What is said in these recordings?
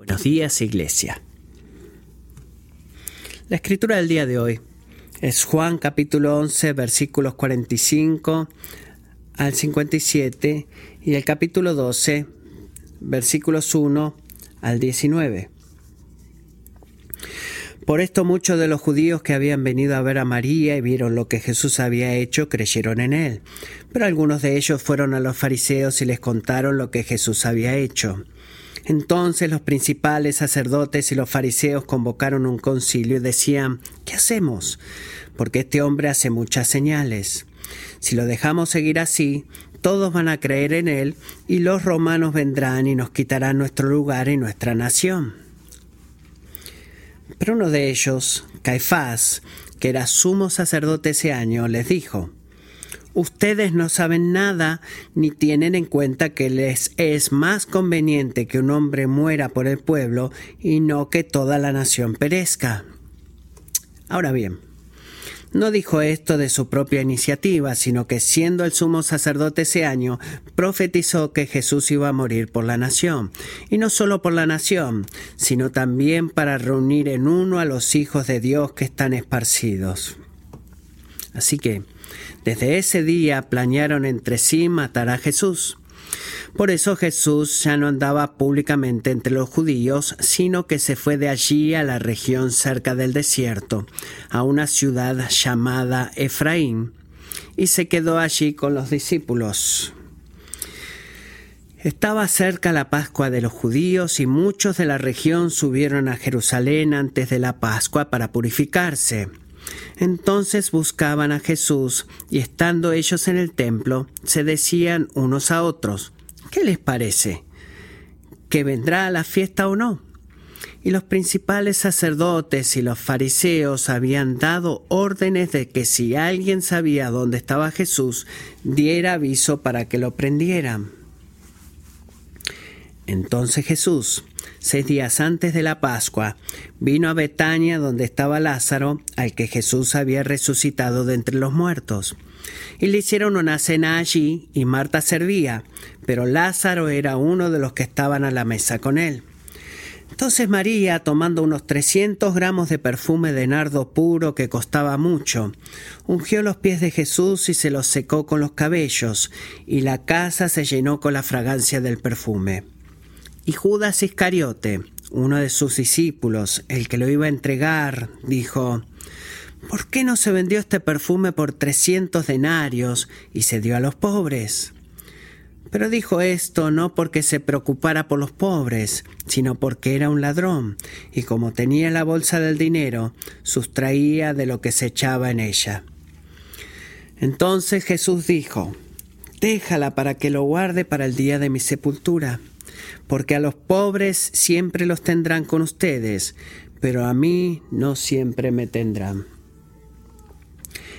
Buenos días, Iglesia. La escritura del día de hoy es Juan capítulo 11, versículos 45 al 57 y el capítulo 12, versículos 1 al 19. Por esto muchos de los judíos que habían venido a ver a María y vieron lo que Jesús había hecho creyeron en él. Pero algunos de ellos fueron a los fariseos y les contaron lo que Jesús había hecho. Entonces los principales sacerdotes y los fariseos convocaron un concilio y decían, ¿qué hacemos? Porque este hombre hace muchas señales. Si lo dejamos seguir así, todos van a creer en él y los romanos vendrán y nos quitarán nuestro lugar y nuestra nación. Pero uno de ellos, Caifás, que era sumo sacerdote ese año, les dijo, Ustedes no saben nada ni tienen en cuenta que les es más conveniente que un hombre muera por el pueblo y no que toda la nación perezca. Ahora bien, no dijo esto de su propia iniciativa, sino que siendo el sumo sacerdote ese año, profetizó que Jesús iba a morir por la nación, y no solo por la nación, sino también para reunir en uno a los hijos de Dios que están esparcidos. Así que, desde ese día planearon entre sí matar a Jesús. Por eso Jesús ya no andaba públicamente entre los judíos, sino que se fue de allí a la región cerca del desierto, a una ciudad llamada Efraín, y se quedó allí con los discípulos. Estaba cerca la Pascua de los judíos y muchos de la región subieron a Jerusalén antes de la Pascua para purificarse. Entonces buscaban a Jesús y estando ellos en el templo, se decían unos a otros, ¿qué les parece? ¿Que vendrá a la fiesta o no? Y los principales sacerdotes y los fariseos habían dado órdenes de que si alguien sabía dónde estaba Jesús, diera aviso para que lo prendieran. Entonces Jesús, seis días antes de la Pascua, vino a Betania donde estaba Lázaro, al que Jesús había resucitado de entre los muertos. Y le hicieron una cena allí, y Marta servía, pero Lázaro era uno de los que estaban a la mesa con él. Entonces María, tomando unos trescientos gramos de perfume de nardo puro que costaba mucho, ungió los pies de Jesús y se los secó con los cabellos, y la casa se llenó con la fragancia del perfume. Y Judas Iscariote, uno de sus discípulos, el que lo iba a entregar, dijo, ¿Por qué no se vendió este perfume por trescientos denarios y se dio a los pobres? Pero dijo esto no porque se preocupara por los pobres, sino porque era un ladrón, y como tenía la bolsa del dinero, sustraía de lo que se echaba en ella. Entonces Jesús dijo, Déjala para que lo guarde para el día de mi sepultura porque a los pobres siempre los tendrán con ustedes, pero a mí no siempre me tendrán.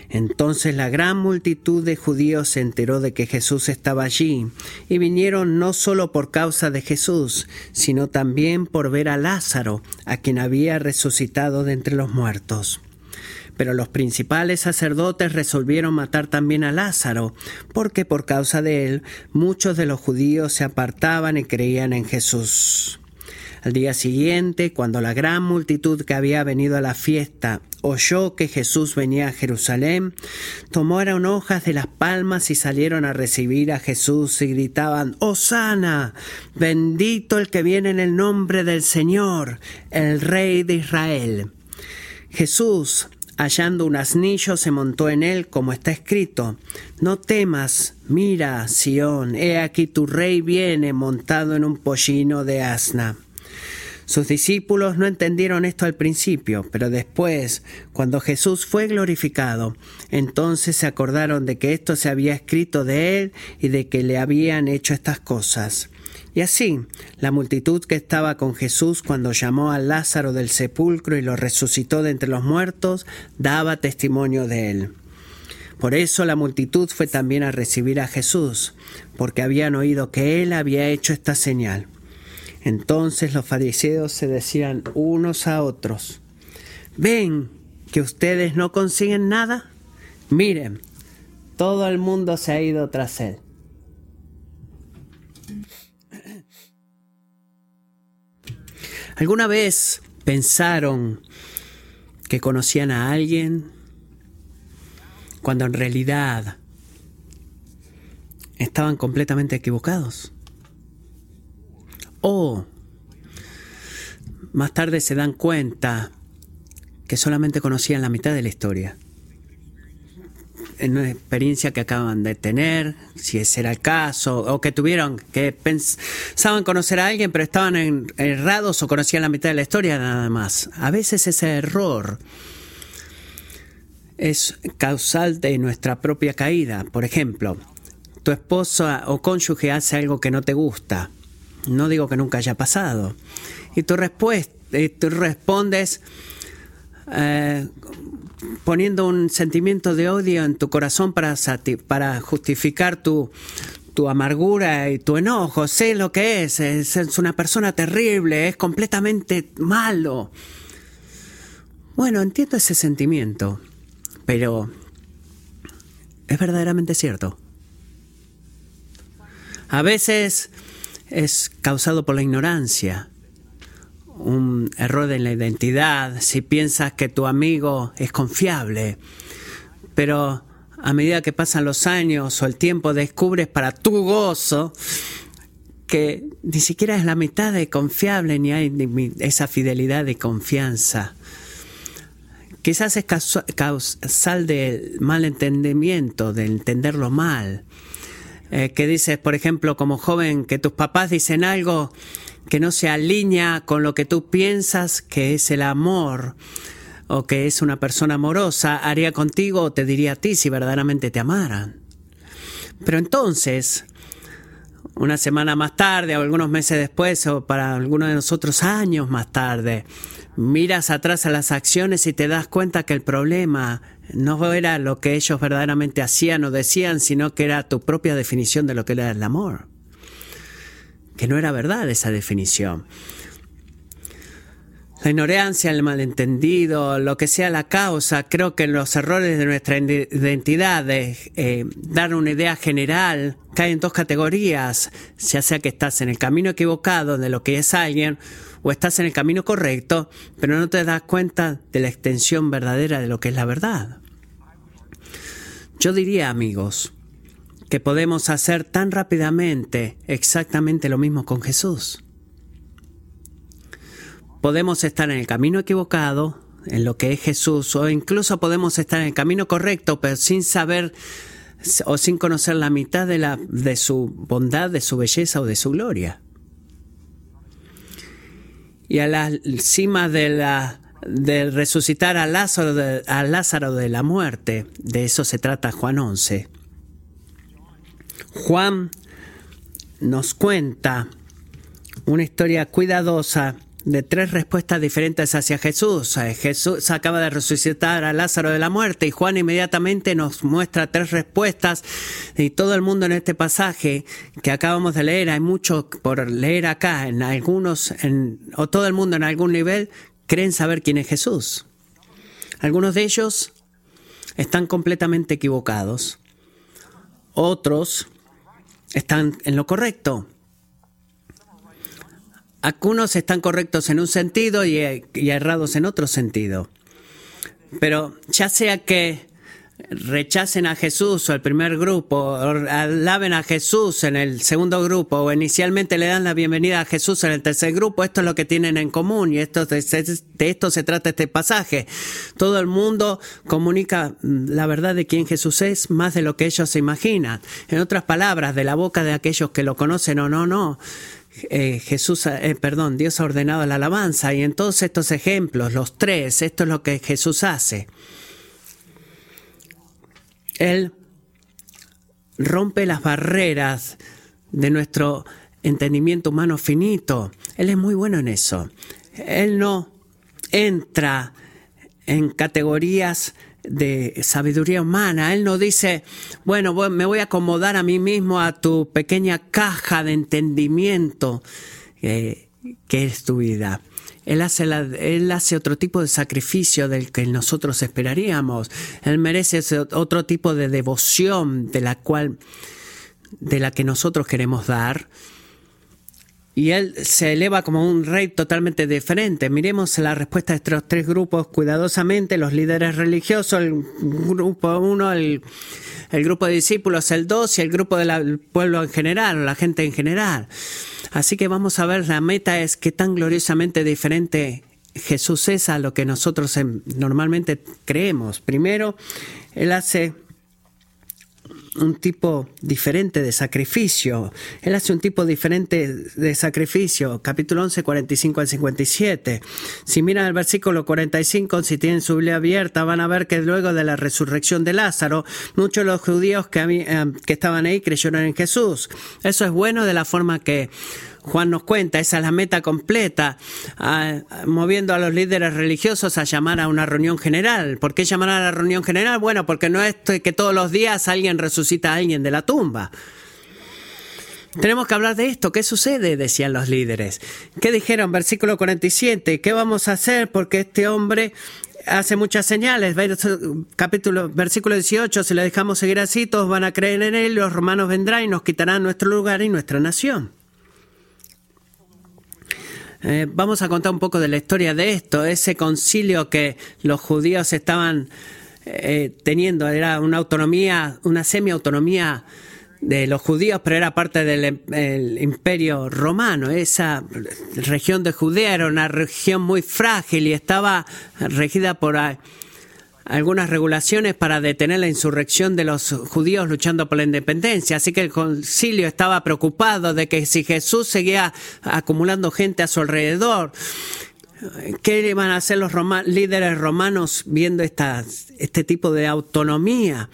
Entonces la gran multitud de judíos se enteró de que Jesús estaba allí, y vinieron no solo por causa de Jesús, sino también por ver a Lázaro, a quien había resucitado de entre los muertos. Pero los principales sacerdotes resolvieron matar también a Lázaro, porque por causa de él muchos de los judíos se apartaban y creían en Jesús. Al día siguiente, cuando la gran multitud que había venido a la fiesta oyó que Jesús venía a Jerusalén, tomaron hojas de las palmas y salieron a recibir a Jesús y gritaban, Hosana, bendito el que viene en el nombre del Señor, el Rey de Israel. Jesús, hallando un asnillo, se montó en él, como está escrito, No temas, mira, Sión, he aquí tu rey viene montado en un pollino de asna. Sus discípulos no entendieron esto al principio, pero después, cuando Jesús fue glorificado, entonces se acordaron de que esto se había escrito de él y de que le habían hecho estas cosas. Y así, la multitud que estaba con Jesús cuando llamó a Lázaro del sepulcro y lo resucitó de entre los muertos, daba testimonio de él. Por eso la multitud fue también a recibir a Jesús, porque habían oído que él había hecho esta señal. Entonces los fariseos se decían unos a otros, ¿ven que ustedes no consiguen nada? Miren, todo el mundo se ha ido tras él. ¿Alguna vez pensaron que conocían a alguien cuando en realidad estaban completamente equivocados? O más tarde se dan cuenta que solamente conocían la mitad de la historia. En una experiencia que acaban de tener, si ese era el caso, o que tuvieron, que pensaban conocer a alguien, pero estaban errados o conocían la mitad de la historia nada más. A veces ese error es causal de nuestra propia caída. Por ejemplo, tu esposa o cónyuge hace algo que no te gusta. No digo que nunca haya pasado. Y tú, tú respondes eh, poniendo un sentimiento de odio en tu corazón para, para justificar tu, tu amargura y tu enojo. Sé lo que es. Es una persona terrible, es completamente malo. Bueno, entiendo ese sentimiento, pero es verdaderamente cierto. A veces es causado por la ignorancia un error en la identidad, si piensas que tu amigo es confiable, pero a medida que pasan los años o el tiempo descubres para tu gozo que ni siquiera es la mitad de confiable ni hay esa fidelidad y confianza. Quizás es causal del malentendimiento, de entenderlo mal. Eh, que dices, por ejemplo, como joven, que tus papás dicen algo que no se alinea con lo que tú piensas que es el amor o que es una persona amorosa, haría contigo o te diría a ti si verdaderamente te amaran. Pero entonces, una semana más tarde o algunos meses después o para algunos de nosotros años más tarde, miras atrás a las acciones y te das cuenta que el problema no era lo que ellos verdaderamente hacían o decían, sino que era tu propia definición de lo que era el amor que no era verdad esa definición. La ignorancia, el malentendido, lo que sea la causa, creo que los errores de nuestra identidad, de eh, dar una idea general, caen en dos categorías, ya sea que estás en el camino equivocado de lo que es alguien o estás en el camino correcto, pero no te das cuenta de la extensión verdadera de lo que es la verdad. Yo diría, amigos, que podemos hacer tan rápidamente exactamente lo mismo con Jesús. Podemos estar en el camino equivocado, en lo que es Jesús, o incluso podemos estar en el camino correcto, pero sin saber o sin conocer la mitad de, la, de su bondad, de su belleza o de su gloria. Y a la cima de la de resucitar a Lázaro a Lázaro de la muerte, de eso se trata Juan 11. Juan nos cuenta una historia cuidadosa de tres respuestas diferentes hacia Jesús. Eh, Jesús acaba de resucitar a Lázaro de la muerte y Juan inmediatamente nos muestra tres respuestas y todo el mundo en este pasaje que acabamos de leer, hay mucho por leer acá, en algunos, o todo el mundo en algún nivel creen saber quién es Jesús. Algunos de ellos están completamente equivocados. Otros están en lo correcto. Algunos están correctos en un sentido y, errados en otro sentido. Pero ya sea que rechacen a Jesús o el primer grupo, o alaben a Jesús en el segundo grupo, o inicialmente le dan la bienvenida a Jesús en el tercer grupo, esto es lo que tienen en común y esto, de, esto se trata este pasaje. Todo el mundo comunica la verdad de quién Jesús es más de lo que ellos se imaginan. En otras palabras, de la boca de aquellos que lo conocen o no, no. Eh, Jesús, eh, perdón, Dios ha ordenado la alabanza y en todos estos ejemplos, los tres, esto es lo que Jesús hace. Él rompe las barreras de nuestro entendimiento humano finito. Él es muy bueno en eso. Él no entra en categorías de sabiduría humana. Él no dice, bueno, me voy a acomodar a mí mismo a tu pequeña caja de entendimiento eh, que es tu vida. Él hace, él hace otro tipo de sacrificio del que nosotros esperaríamos. Él merece otro tipo de devoción de la cual, de la que nosotros queremos dar. y él se eleva como un rey totalmente diferente. Miremos la respuesta de estos tres grupos cuidadosamente, los líderes religiosos, el grupo uno, el, el grupo de discípulos, el dos y el grupo del pueblo en general, la gente en general. Así que vamos a ver, la meta es qué tan gloriosamente diferente Jesús es a lo que nosotros normalmente creemos. Primero, Él hace un tipo diferente de sacrificio. Él hace un tipo diferente de sacrificio. Capítulo 11, 45 al 57. Si miran el versículo 45, si tienen su Biblia abierta, van a ver que luego de la resurrección de Lázaro, muchos de los judíos que, eh, que estaban ahí creyeron en Jesús. Eso es bueno de la forma que Juan nos cuenta, esa es la meta completa, moviendo a los líderes religiosos a llamar a una reunión general. ¿Por qué llamar a la reunión general? Bueno, porque no es que todos los días alguien resucita a alguien de la tumba. Tenemos que hablar de esto. ¿Qué sucede? Decían los líderes. ¿Qué dijeron? Versículo 47. ¿Qué vamos a hacer? Porque este hombre hace muchas señales. Capítulo, versículo 18. Si le dejamos seguir así, todos van a creer en él. Los romanos vendrán y nos quitarán nuestro lugar y nuestra nación. Eh, vamos a contar un poco de la historia de esto. Ese concilio que los judíos estaban eh, teniendo era una autonomía, una semi-autonomía de los judíos, pero era parte del imperio romano. Esa región de Judea era una región muy frágil y estaba regida por algunas regulaciones para detener la insurrección de los judíos luchando por la independencia. Así que el concilio estaba preocupado de que si Jesús seguía acumulando gente a su alrededor, ¿qué iban a hacer los líderes romanos viendo esta, este tipo de autonomía?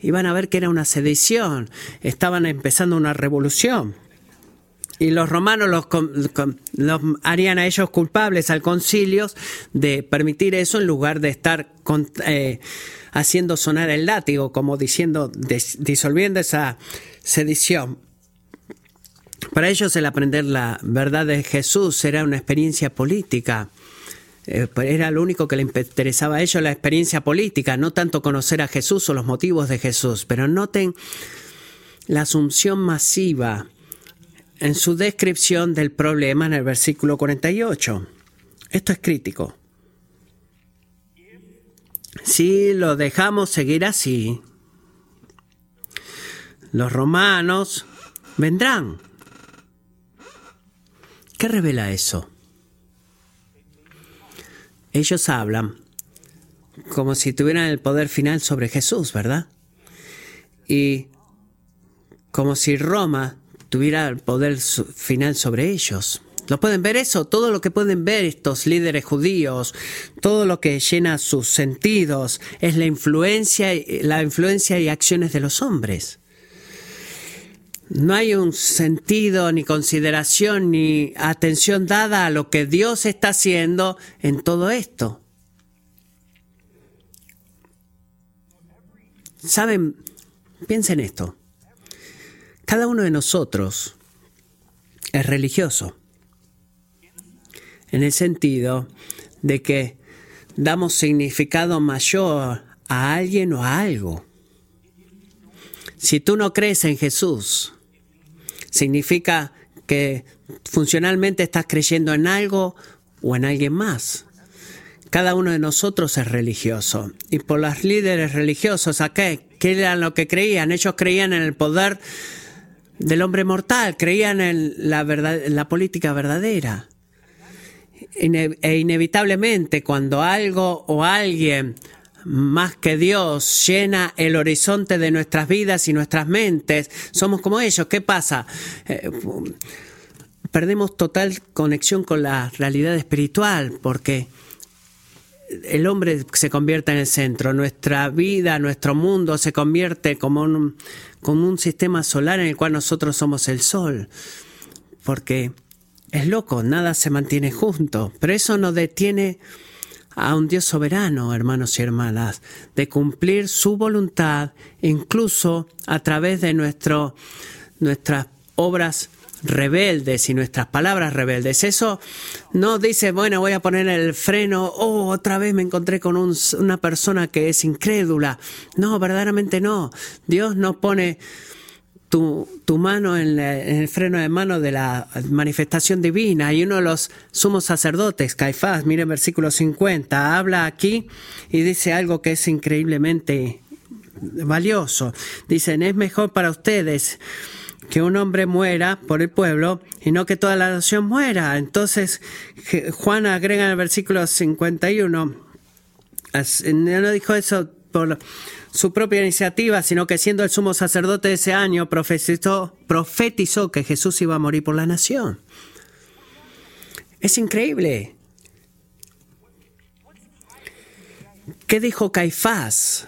Iban a ver que era una sedición, estaban empezando una revolución. Y los romanos los, harían a ellos culpables al concilio de permitir eso en lugar de estar eh, haciendo sonar el látigo, como diciendo, disolviendo esa sedición. Para ellos el aprender la verdad de Jesús era una experiencia política. Eh, era lo único que le interesaba a ellos, la experiencia política, no tanto conocer a Jesús o los motivos de Jesús. Pero noten la asunción masiva en su descripción del problema en el versículo 48. Esto es crítico. Si lo dejamos seguir así, los romanos vendrán. ¿Qué revela eso? Ellos hablan como si tuvieran el poder final sobre Jesús, ¿verdad? Y como si Roma tuviera el poder final sobre ellos. ¿Lo pueden ver eso? Todo lo que pueden ver estos líderes judíos, todo lo que llena sus sentidos es la influencia, la influencia y acciones de los hombres. No hay un sentido, ni consideración, ni atención dada a lo que Dios está haciendo en todo esto. Saben, piensen esto. Cada uno de nosotros es religioso, en el sentido de que damos significado mayor a alguien o a algo. Si tú no crees en Jesús, significa que funcionalmente estás creyendo en algo o en alguien más. Cada uno de nosotros es religioso. Y por los líderes religiosos, ¿a qué? ¿Qué era lo que creían? Ellos creían en el poder del hombre mortal, creían en la, política verdadera. e inevitablemente cuando algo o alguien más que Dios llena el horizonte de nuestras vidas y nuestras mentes, somos como ellos. ¿Qué pasa? Eh, perdemos total conexión con la realidad espiritual porque el hombre se convierte en el centro, nuestra vida, nuestro mundo se convierte como un, como un sistema solar en el cual nosotros somos el sol, porque es loco, nada se mantiene junto, pero eso no detiene a un Dios soberano, hermanos y hermanas, de cumplir su voluntad, incluso a través de nuestras obras rebeldes y nuestras palabras rebeldes. Eso no dice, bueno, voy a poner el freno, oh, otra vez me encontré con una persona que es incrédula. No, verdaderamente no. Dios no pone tu, tu mano en, el freno de mano de la manifestación divina. Y uno de los sumos sacerdotes, Caifás, miren versículo 50, habla aquí y dice algo que es increíblemente valioso. Dicen, es mejor para ustedes que un hombre muera por el pueblo y no que toda la nación muera. Entonces Juan agrega en el versículo 51, no dijo eso por su propia iniciativa, sino que siendo el sumo sacerdote ese año, profetizó, profetizó que Jesús iba a morir por la nación. Es increíble. ¿Qué dijo Caifás?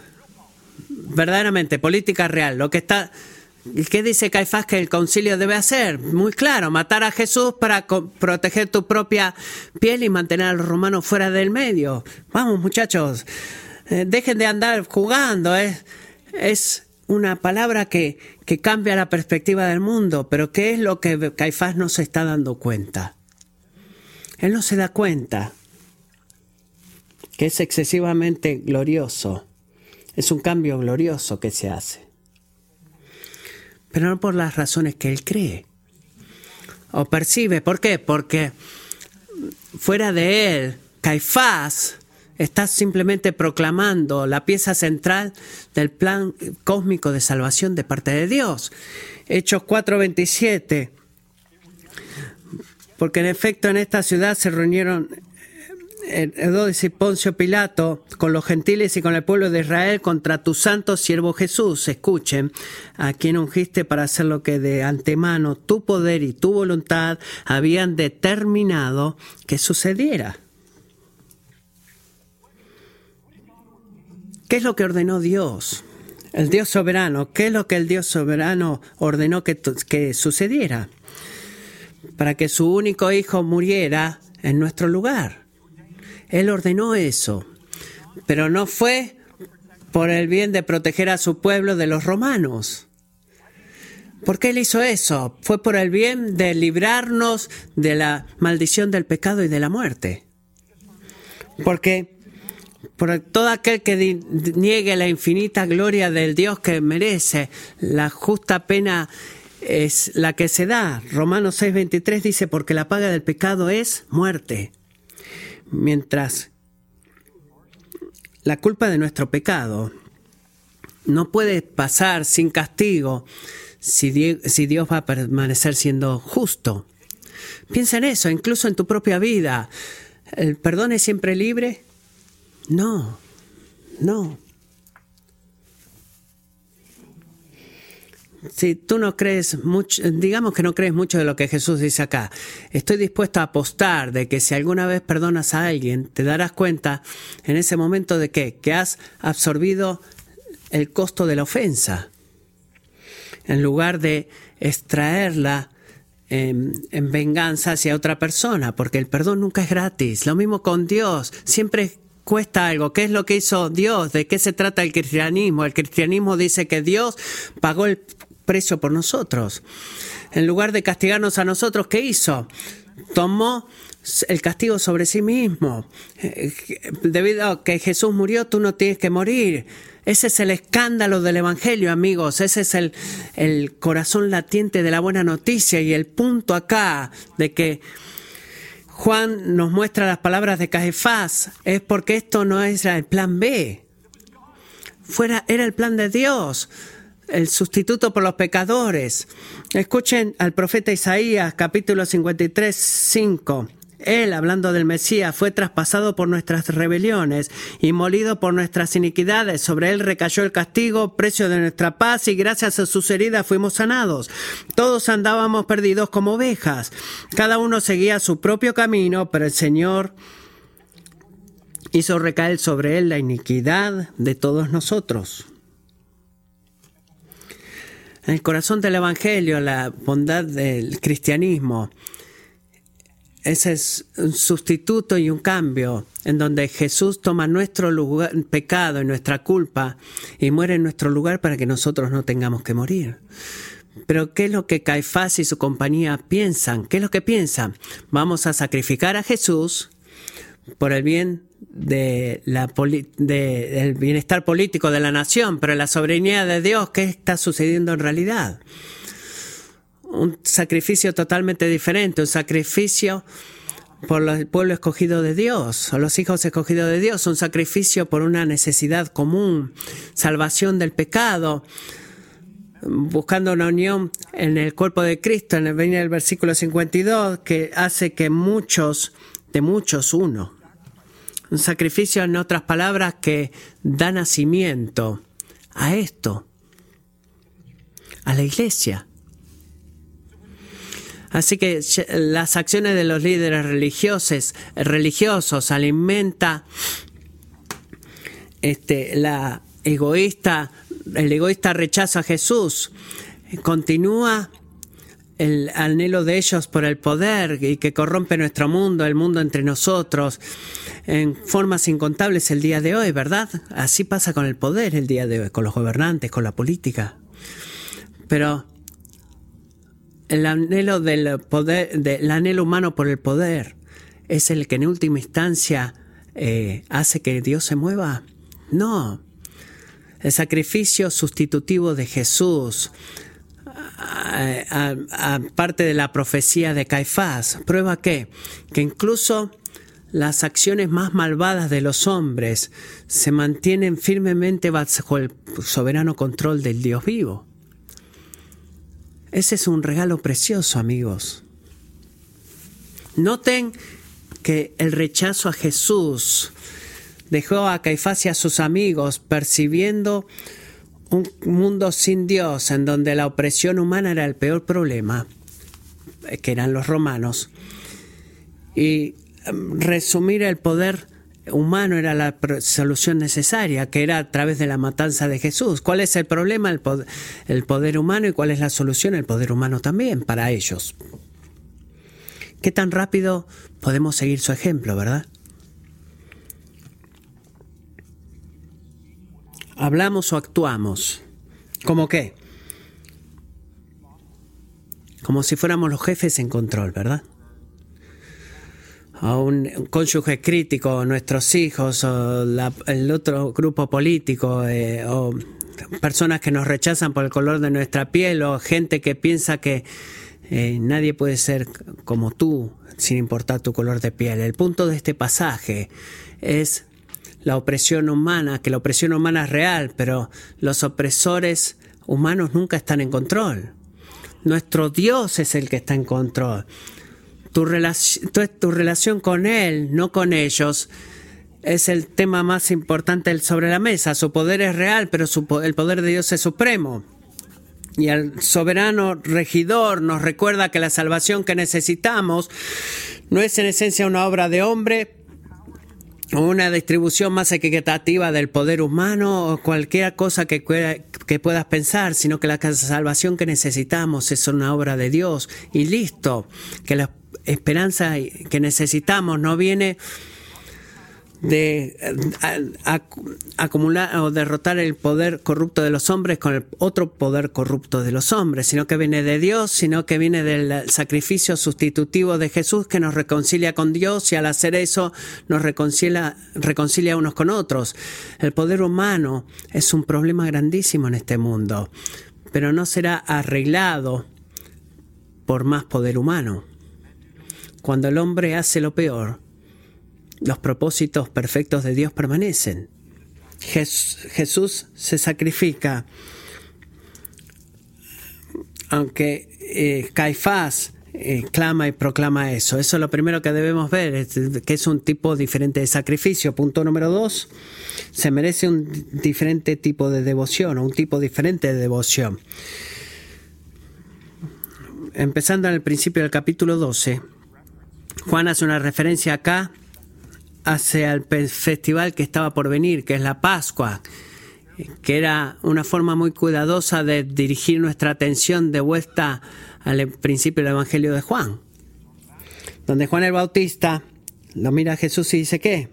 Verdaderamente, política real. Lo que está. ¿Qué dice Caifás que el concilio debe hacer? Muy claro, matar a Jesús para proteger tu propia piel y mantener a los romanos fuera del medio. Vamos, muchachos, eh, dejen de andar jugando. ¿eh? Es una palabra que, que cambia la perspectiva del mundo, pero ¿qué es lo que Caifás no se está dando cuenta? Él no se da cuenta que es excesivamente glorioso. Es un cambio glorioso que se hace. Pero no por las razones que él cree o percibe. ¿Por qué? Porque fuera de él, Caifás Estás simplemente proclamando la pieza central del plan cósmico de salvación de parte de Dios. Hechos 4:27. Porque en efecto en esta ciudad se reunieron eh, Herodes y Poncio Pilato con los gentiles y con el pueblo de Israel contra tu santo siervo Jesús. Escuchen, a quien ungiste para hacer lo que de antemano tu poder y tu voluntad habían determinado que sucediera. ¿Qué es lo que ordenó Dios? El Dios soberano. ¿Qué es lo que el Dios soberano ordenó que, que sucediera? Para que su único hijo muriera en nuestro lugar. Él ordenó eso. Pero no fue por el bien de proteger a su pueblo de los romanos. ¿Por qué él hizo eso? Fue por el bien de librarnos de la maldición del pecado y de la muerte. Porque por todo aquel que niegue la infinita gloria del Dios que merece, la justa pena es la que se da. Romanos 6:23 dice, porque la paga del pecado es muerte. Mientras la culpa de nuestro pecado no puede pasar sin castigo si Dios va a permanecer siendo justo. Piensa en eso, incluso en tu propia vida. ¿El perdón es siempre libre? No, no. Si tú no crees mucho, digamos que no crees mucho de lo que Jesús dice acá, estoy dispuesto a apostar de que si alguna vez perdonas a alguien, te darás cuenta en ese momento de que, que has absorbido el costo de la ofensa, en lugar de extraerla en, en, venganza hacia otra persona, porque el perdón nunca es gratis. Lo mismo con Dios, siempre cuesta algo. ¿Qué es lo que hizo Dios? ¿De qué se trata el cristianismo? El cristianismo dice que Dios pagó el precio por nosotros. En lugar de castigarnos a nosotros, ¿qué hizo? Tomó el castigo sobre sí mismo. Debido a que Jesús murió, tú no tienes que morir. Ese es el escándalo del Evangelio, amigos. Ese es el, el corazón latiente de la buena noticia y el punto acá de que Juan nos muestra las palabras de Caifás, es porque esto no es el plan B. Fuera, era el plan de Dios, el sustituto por los pecadores. Escuchen al profeta Isaías, capítulo 53, 5. Él, hablando del Mesías, fue traspasado por nuestras rebeliones y molido por nuestras iniquidades. Sobre él recayó el castigo, precio de nuestra paz, y gracias a sus heridas fuimos sanados. Todos andábamos perdidos como ovejas. Cada uno seguía su propio camino, pero el Señor hizo recaer sobre él la iniquidad de todos nosotros. En el corazón del Evangelio, la bondad del cristianismo, ese es un sustituto y un cambio en donde Jesús toma nuestro lugar, pecado y nuestra culpa y muere en nuestro lugar para que nosotros no tengamos que morir. Pero ¿qué es lo que Caifás y su compañía piensan? ¿Qué es lo que piensan? Vamos a sacrificar a Jesús por el bien de la del bienestar político de la nación, pero la soberanía de Dios, ¿qué está sucediendo en realidad? Un sacrificio totalmente diferente, un sacrificio por el pueblo escogido de Dios, o los hijos escogidos de Dios, un sacrificio por una necesidad común, salvación del pecado, buscando una unión en el cuerpo de Cristo, en el venir del versículo 52, que hace que muchos, de muchos, uno. Un sacrificio, en otras palabras, que da nacimiento a esto, a la iglesia. Así que las acciones de los líderes religiosos, religiosos alimenta este, la egoísta, el egoísta rechazo a Jesús. Continúa el anhelo de ellos por el poder y que corrompe nuestro mundo, el mundo entre nosotros, en formas incontables el día de hoy, ¿verdad? Así pasa con el poder el día de hoy, con los gobernantes, con la política. Pero el anhelo del poder, del anhelo humano por el poder, es el que en última instancia eh, hace que Dios se mueva. No. El sacrificio sustitutivo de Jesús, aparte de la profecía de Caifás, prueba que, que incluso las acciones más malvadas de los hombres se mantienen firmemente bajo el soberano control del Dios vivo. Ese es un regalo precioso, amigos. Noten que el rechazo a Jesús dejó a Caifás y a sus amigos percibiendo un mundo sin Dios, en donde la opresión humana era el peor problema, que eran los romanos, y em, resumir el poder humano era la solución necesaria, que era a través de la matanza de Jesús. ¿Cuál es el problema? El poder, el poder humano y cuál es la solución? El poder humano también para ellos. ¿Qué tan rápido podemos seguir su ejemplo, verdad? ¿Hablamos o actuamos? ¿Cómo qué? Como si fuéramos los jefes en control, ¿verdad? a un cónyuge crítico, nuestros hijos, o el otro grupo político, eh, o personas que nos rechazan por el color de nuestra piel, o gente que piensa que eh, nadie puede ser como tú, sin importar tu color de piel. El punto de este pasaje es la opresión humana, que la opresión humana es real, pero los opresores humanos nunca están en control. Nuestro Dios es el que está en control tu, tu relación con Él, no con ellos, es el tema más importante sobre la mesa. Su poder es real, pero el poder de Dios es supremo. Y el soberano regidor nos recuerda que la salvación que necesitamos no es en esencia una obra de hombre una distribución más equitativa del poder humano o cualquier cosa que, que puedas pensar, sino que la salvación que necesitamos es una obra de Dios. Y listo, que la esperanza que necesitamos no viene de acumular o derrotar el poder corrupto de los hombres con el otro poder corrupto de los hombres, sino que viene de Dios, sino que viene del sacrificio sustitutivo de Jesús que nos reconcilia con Dios y al hacer eso nos reconcilia, reconcilia unos con otros. El poder humano es un problema grandísimo en este mundo, pero no será arreglado por más poder humano. Cuando el hombre hace lo peor, los propósitos perfectos de Dios permanecen. Jesús se sacrifica, aunque eh, Caifás eh, clama y proclama eso. Eso es lo primero que debemos ver, que es un tipo diferente de sacrificio. Punto número dos, se merece un diferente tipo de devoción, o un tipo diferente de devoción. Empezando en el principio del capítulo 12, Juan hace una referencia acá hacia el festival que estaba por venir, que es la Pascua, que era una forma muy cuidadosa de dirigir nuestra atención de vuelta al principio del Evangelio de Juan, donde Juan el Bautista lo mira a Jesús y dice, ¿qué?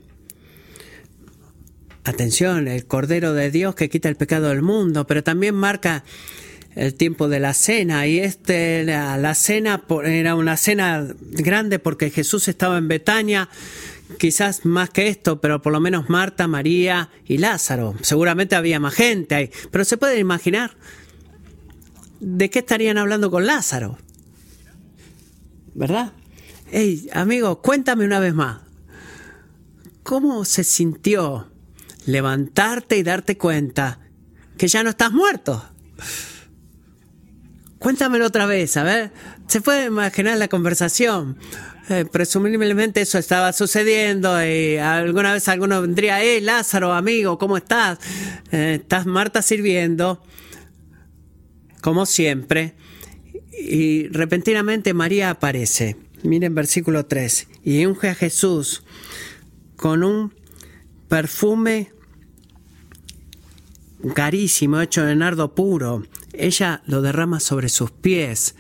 Atención, el Cordero de Dios que quita el pecado del mundo, pero también marca el tiempo de la cena y este la, cena era una cena grande porque Jesús estaba en Betania quizás más que esto, pero por lo menos Marta, María y Lázaro. Seguramente había más gente ahí, pero se puede imaginar de qué estarían hablando con Lázaro. ¿Verdad? Hey, amigo, cuéntame una vez más. ¿Cómo se sintió levantarte y darte cuenta que ya no estás muerto? Cuéntamelo otra vez, a ver. Se puede imaginar la conversación. Eh, presumiblemente eso estaba sucediendo y alguna vez alguno vendría, hey Lázaro, amigo, ¿cómo estás? Eh, estás Marta sirviendo, como siempre, y repentinamente María aparece. Miren versículo 3, y unge a Jesús con un perfume carísimo hecho de nardo puro. Ella lo derrama sobre sus pies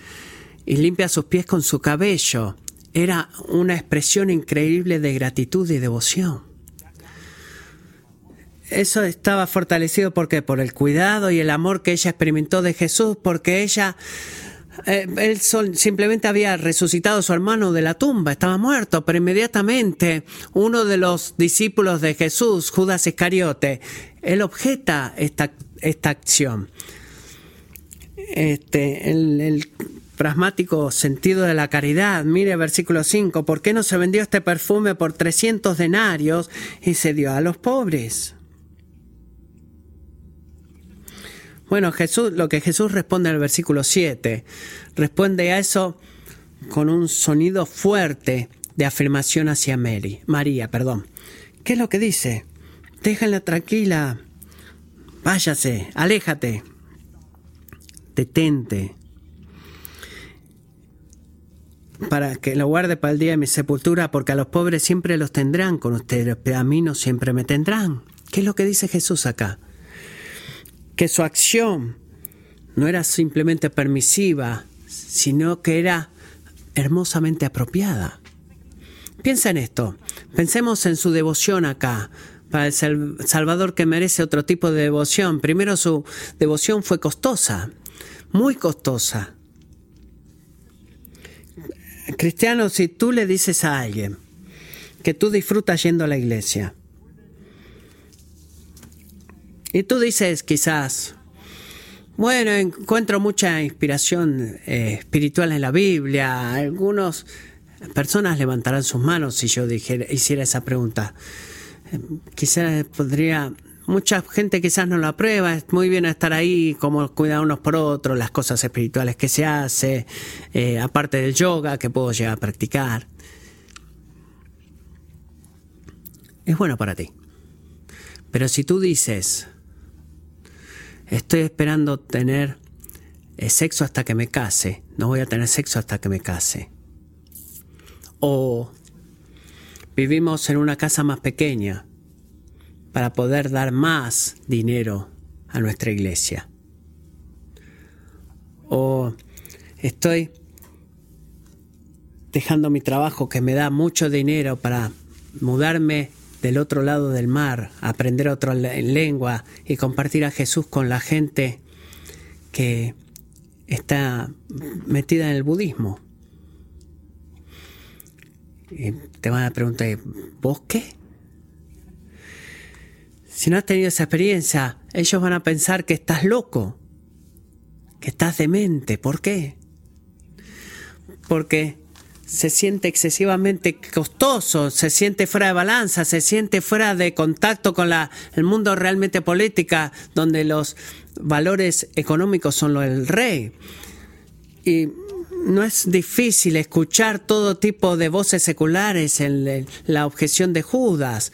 y limpia sus pies con su cabello era una expresión increíble de gratitud y devoción. Eso estaba fortalecido porque por el cuidado y el amor que ella experimentó de Jesús, porque ella eh, él simplemente había resucitado a su hermano de la tumba, estaba muerto, pero inmediatamente uno de los discípulos de Jesús, Judas Iscariote, él objeta esta, esta acción. Este, el, pragmático sentido de la caridad. Mire versículo 5, ¿por qué no se vendió este perfume por 300 denarios y se dio a los pobres? Bueno, Jesús, lo que Jesús responde en el versículo 7, responde a eso con un sonido fuerte de afirmación hacia Mary, María, perdón. ¿Qué es lo que dice? Déjala tranquila. Váyase, aléjate. Detente para que lo guarde para el día de mi sepultura, porque a los pobres siempre los tendrán con ustedes, pero a mí no siempre me tendrán. ¿Qué es lo que dice Jesús acá? Que su acción no era simplemente permisiva, sino que era hermosamente apropiada. Piensa en esto, pensemos en su devoción acá, para el Salvador que merece otro tipo de devoción. Primero su devoción fue costosa, muy costosa. Cristiano, si tú le dices a alguien que tú disfrutas yendo a la iglesia, y tú dices quizás, bueno, encuentro mucha inspiración eh, espiritual en la Biblia, algunas personas levantarán sus manos si yo dijera, hiciera esa pregunta. Eh, quizás podría mucha gente quizás no lo aprueba, es muy bien estar ahí, como cuidar unos por otros, las cosas espirituales que se hace, eh, aparte del yoga que puedo llegar a practicar. Es bueno para ti. Pero si tú dices, estoy esperando tener eh, sexo hasta que me case, no voy a tener sexo hasta que me case. O vivimos en una casa más pequeña, para poder dar más dinero a nuestra iglesia. O estoy dejando mi trabajo que me da mucho dinero para mudarme del otro lado del mar, aprender otra lengua y compartir a Jesús con la gente que está metida en el budismo. Y te van a preguntar, ¿vos qué? Si no has tenido esa experiencia, ellos van a pensar que estás loco, que estás demente. ¿Por qué? Porque se siente excesivamente costoso, se siente fuera de balanza, se siente fuera de contacto con la, el mundo realmente política, donde los valores económicos son lo del rey. Y no es difícil escuchar todo tipo de voces seculares en la objeción de Judas.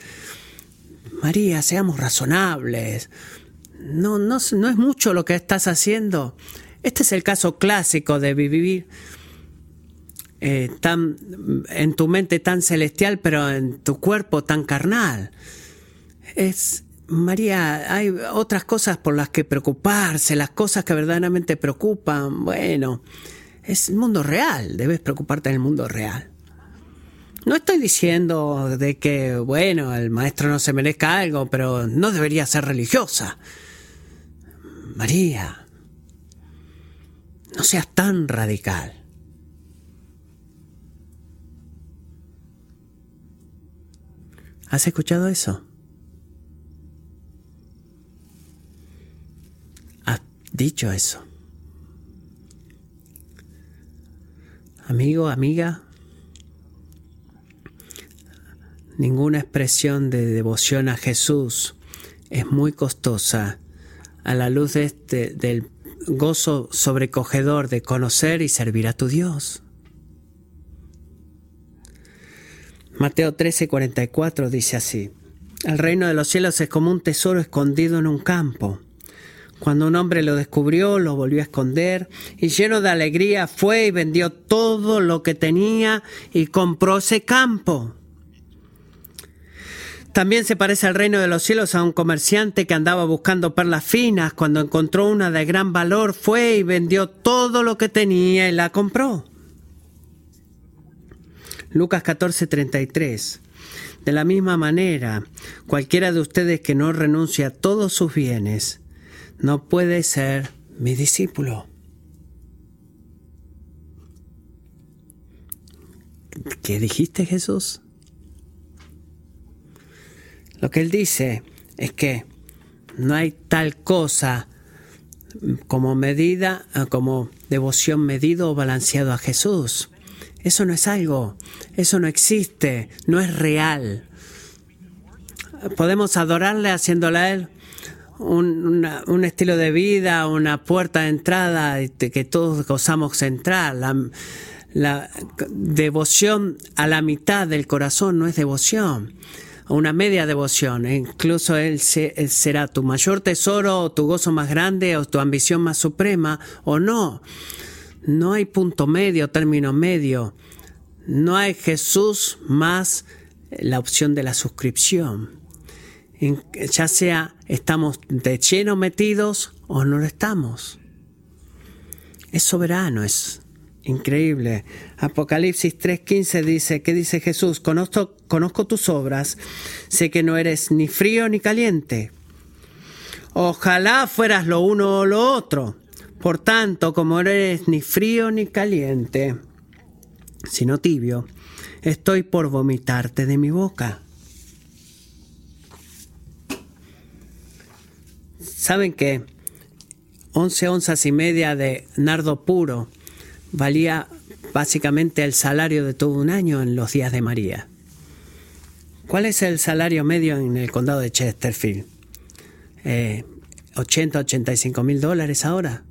María, seamos razonables. No, no, es mucho lo que estás haciendo. Este es el caso clásico de vivir eh, tan, en tu mente tan celestial, pero en tu cuerpo tan carnal. Es, María, hay otras cosas por las que preocuparse, las cosas que verdaderamente preocupan. Bueno, es el mundo real, debes preocuparte en el mundo real. No estoy diciendo de que, bueno, el maestro no se merezca algo, pero no debería ser religiosa. María, no seas tan radical. ¿Has escuchado eso? ¿Has dicho eso? Amigo, amiga, ninguna expresión de devoción a Jesús es muy costosa a la luz de este, del gozo sobrecogedor de conocer y servir a tu Dios. Mateo 13:44 dice así, El reino de los cielos es como un tesoro escondido en un campo. Cuando un hombre lo descubrió, lo volvió a esconder y lleno de alegría fue y vendió todo lo que tenía y compró ese campo. También se parece al reino de los cielos a un comerciante que andaba buscando perlas finas. Cuando encontró una de gran valor, fue y vendió todo lo que tenía y la compró. Lucas 14:33. De la misma manera, cualquiera de ustedes que no renuncie a todos sus bienes, no puede ser mi discípulo. ¿Qué dijiste Jesús? Lo que él dice es que no hay tal cosa como medida, como devoción medido o balanceado a Jesús. Eso no es algo, eso no existe, no es real. Podemos adorarle haciéndole a él un, estilo de vida, una puerta de entrada que todos gozamos entrar. La devoción a la mitad del corazón no es devoción una media devoción. E incluso Él será tu mayor tesoro o tu gozo más grande o tu ambición más suprema o no. No hay punto medio, término medio. No hay Jesús más la opción de la suscripción. Ya sea estamos de lleno metidos o no lo estamos. Es soberano, es Increíble. Apocalipsis 3:15 dice, ¿qué dice Jesús? Conozco, conozco tus obras, sé que no eres ni frío ni caliente. Ojalá fueras lo uno o lo otro. Por tanto, como no eres ni frío ni caliente, sino tibio, estoy por vomitarte de mi boca. ¿Saben que 11 onzas y media de nardo puro valía básicamente el salario de todo un año en los días de María. ¿Cuál es el salario medio en el condado de Chesterfield? Eh, 80, 85 mil dólares ahora.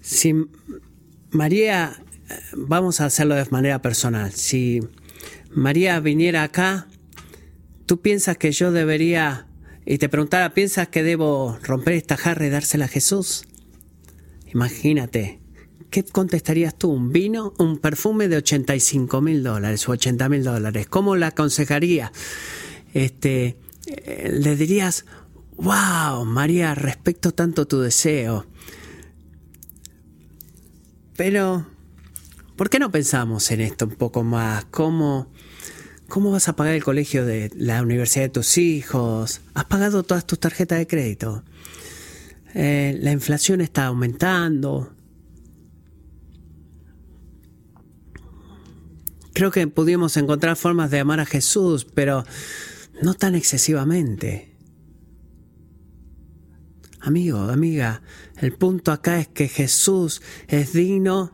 Si María, vamos a hacerlo de manera personal, si María viniera acá, ¿tú piensas que yo debería, y te preguntara, ¿piensas que debo romper esta jarra y dársela a Jesús? Imagínate, ¿qué contestarías tú? ¿Un vino? ¿Un perfume de 85 mil dólares o 80 mil dólares? ¿Cómo la aconsejaría? Este, eh, le dirías, wow, María, respeto tanto tu deseo. Pero, ¿por qué no pensamos en esto un poco más? ¿Cómo, cómo vas a pagar el colegio de la universidad de tus hijos? ¿Has pagado todas tus tarjetas de crédito? Eh, la inflación está aumentando. Creo que pudimos encontrar formas de amar a Jesús, pero no tan excesivamente. Amigo, amiga, el punto acá es que Jesús es digno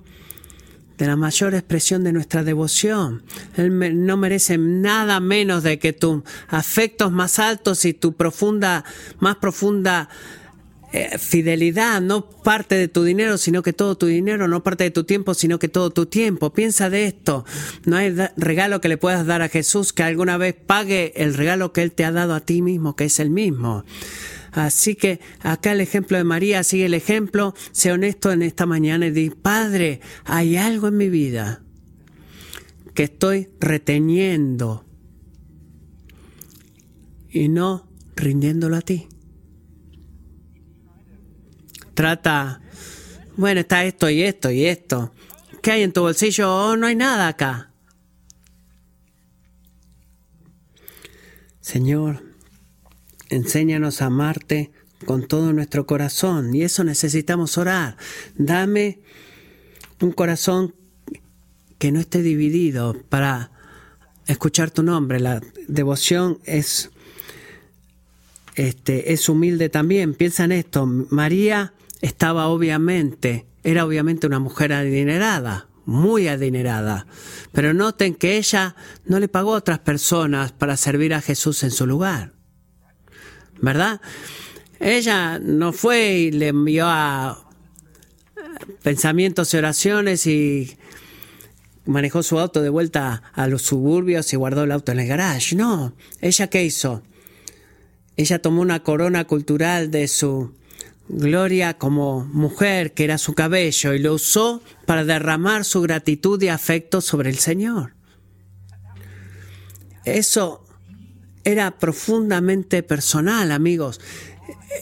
de la mayor expresión de nuestra devoción. Él no merece nada menos de que tus afectos más altos y tu profunda, más profunda eh, fidelidad, no parte de tu dinero, sino que todo tu dinero, no parte de tu tiempo, sino que todo tu tiempo. Piensa de esto. No hay regalo que le puedas dar a Jesús que alguna vez pague el regalo que Él te ha dado a ti mismo, que es el mismo. Así que acá el ejemplo de María sigue el ejemplo. Sé honesto en esta mañana y di, Padre, hay algo en mi vida que estoy reteniendo y no rindiéndolo a ti trata, bueno, está esto y esto y esto. ¿Qué hay en tu bolsillo? Oh, no hay nada acá. Señor, enséñanos a amarte con todo nuestro corazón y eso necesitamos orar. Dame un corazón que no esté dividido para escuchar tu nombre. La devoción es, este, es humilde también. Piensa en esto. María estaba obviamente, era obviamente una mujer adinerada, muy adinerada. Pero noten que ella no le pagó a otras personas para servir a Jesús en su lugar. ¿Verdad? Ella no fue y le envió a pensamientos y oraciones y manejó su auto de vuelta a los suburbios y guardó el auto en el garage. No, ella qué hizo? Ella tomó una corona cultural de su gloria como mujer, que era su cabello, y lo usó para derramar su gratitud y afecto sobre el Señor. Eso era profundamente personal, amigos.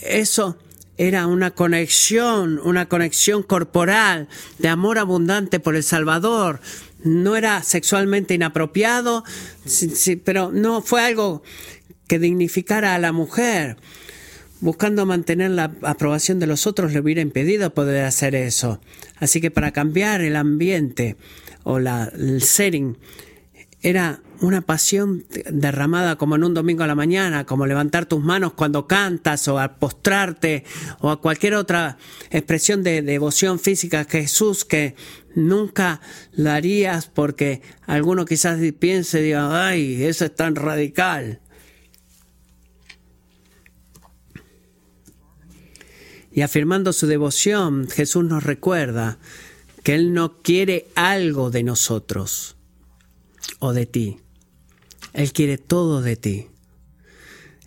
Eso era una conexión, una conexión corporal de amor abundante por el Salvador. No era sexualmente inapropiado, pero no fue algo que dignificara a la mujer. Buscando mantener la aprobación de los otros le hubiera impedido poder hacer eso. Así que para cambiar el ambiente o la, el setting era una pasión derramada como en un domingo a la mañana, como levantar tus manos cuando cantas o a postrarte o a cualquier otra expresión de devoción física a Jesús que nunca lo harías porque alguno quizás piense diga, ay, eso es tan radical. Y afirmando su devoción, Jesús nos recuerda que Él no quiere algo de nosotros o de ti. Él quiere todo de ti.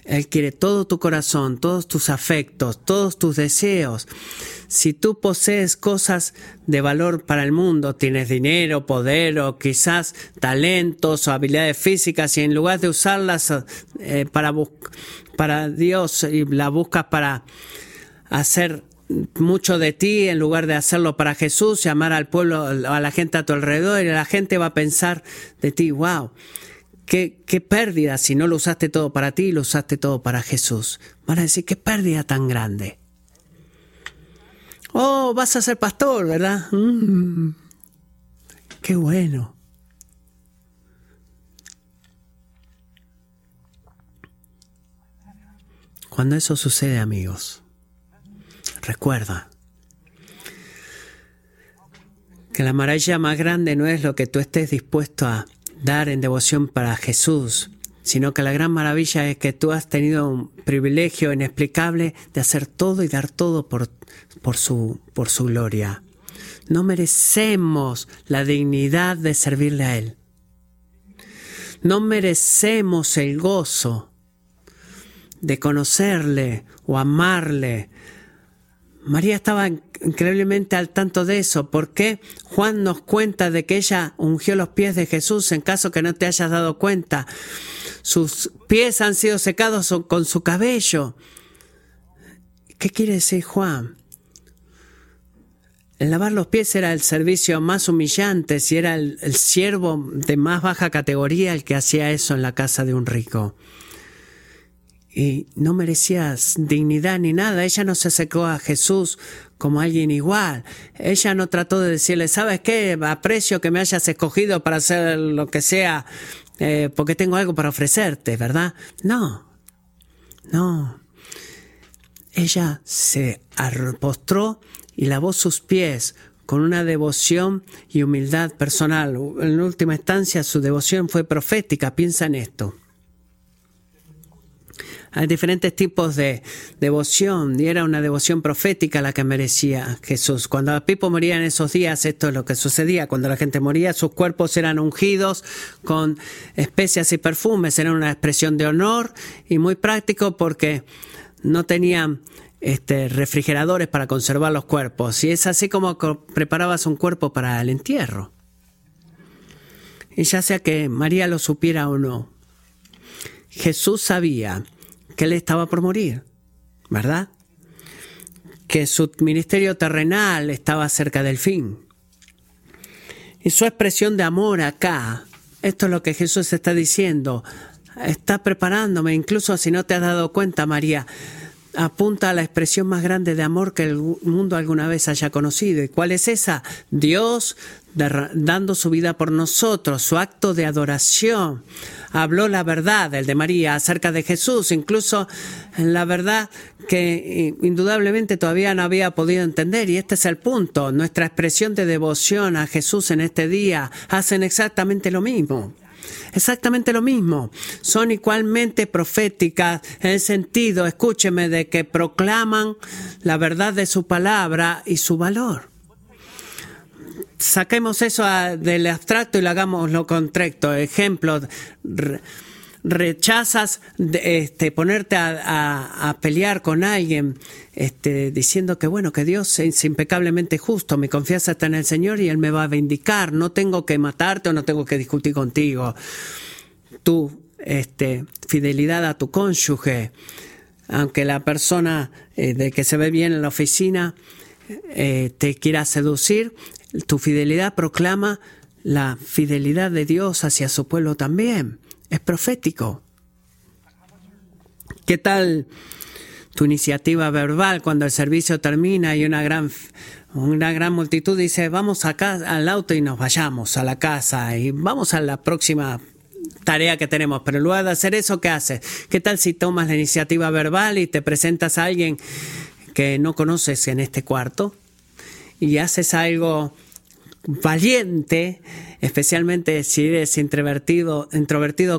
Él quiere todo tu corazón, todos tus afectos, todos tus deseos. Si tú posees cosas de valor para el mundo, tienes dinero, poder o quizás talentos o habilidades físicas y en lugar de usarlas eh, para, para Dios y la buscas para hacer mucho de ti en lugar de hacerlo para Jesús y amar al pueblo, a la gente a tu alrededor, y la gente va a pensar de ti, wow, qué, qué pérdida si no lo usaste todo para ti y lo usaste todo para Jesús. Van a decir, qué pérdida tan grande. Oh, vas a ser pastor, ¿verdad? Mm, qué bueno. Cuando eso sucede, amigos, Recuerda que la maravilla más grande no es lo que tú estés dispuesto a dar en devoción para Jesús, sino que la gran maravilla es que tú has tenido un privilegio inexplicable de hacer todo y dar todo por, por, su, por su gloria. No merecemos la dignidad de servirle a Él. No merecemos el gozo de conocerle o amarle María estaba increíblemente al tanto de eso. ¿Por qué Juan nos cuenta de que ella ungió los pies de Jesús en caso que no te hayas dado cuenta? Sus pies han sido secados con su cabello. ¿Qué quiere decir Juan? El lavar los pies era el servicio más humillante, si era el, el siervo de más baja categoría el que hacía eso en la casa de un rico y no merecías dignidad ni nada. Ella no se acercó a Jesús como alguien igual. Ella no trató de decirle, ¿sabes qué? Aprecio que me hayas escogido para hacer lo que sea, eh, porque tengo algo para ofrecerte, ¿verdad? No, no. Ella se postró y lavó sus pies con una devoción y humildad personal. En última instancia, su devoción fue profética. Piensa en esto. Hay diferentes tipos de devoción y era una devoción profética la que merecía Jesús. Cuando Pipo moría en esos días, esto es lo que sucedía. Cuando la gente moría, sus cuerpos eran ungidos con especias y perfumes. Era una expresión de honor y muy práctico porque no tenían este, refrigeradores para conservar los cuerpos. Y es así como preparabas un cuerpo para el entierro. Y ya sea que María lo supiera o no, Jesús sabía que él estaba por morir, ¿verdad? Que su ministerio terrenal estaba cerca del fin. Y su expresión de amor acá, esto es lo que Jesús está diciendo, está preparándome, incluso si no te has dado cuenta, María, apunta a la expresión más grande de amor que el mundo alguna vez haya conocido. ¿Y cuál es esa? Dios dando su vida por nosotros, su acto de adoración. Habló la verdad, el de María, acerca de Jesús, incluso la verdad que indudablemente todavía no había podido entender. Y este es el punto. Nuestra expresión de devoción a Jesús en este día hacen exactamente lo mismo. Exactamente lo mismo. Son igualmente proféticas en el sentido, escúcheme, de que proclaman la verdad de su palabra y su valor. Saquemos eso del abstracto y lo hagamos lo concreto. Ejemplo, rechazas este, ponerte a, pelear con alguien este, diciendo que bueno, que Dios es impecablemente justo, mi confianza está en el Señor y Él me va a vindicar, no tengo que matarte o no tengo que discutir contigo. Tu este, fidelidad a tu cónyuge, aunque la persona eh, de que se ve bien en la oficina eh, te quiera seducir, tu fidelidad proclama la fidelidad de Dios hacia su pueblo también es profético. ¿Qué tal tu iniciativa verbal cuando el servicio termina y una gran, una gran multitud dice vamos acá al auto y nos vayamos a la casa y vamos a la próxima tarea que tenemos, pero en lugar de hacer eso, ¿qué haces? ¿Qué tal si tomas la iniciativa verbal y te presentas a alguien que no conoces en este cuarto y haces algo valiente, especialmente si eres introvertido,